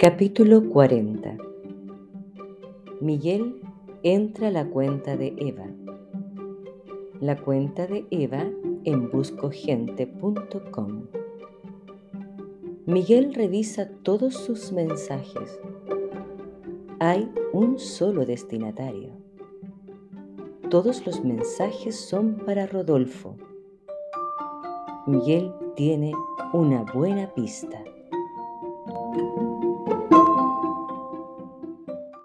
Capítulo 40 Miguel entra a la cuenta de Eva. La cuenta de Eva en buscogente.com. Miguel revisa todos sus mensajes. Hay un solo destinatario. Todos los mensajes son para Rodolfo. Miguel tiene una buena pista.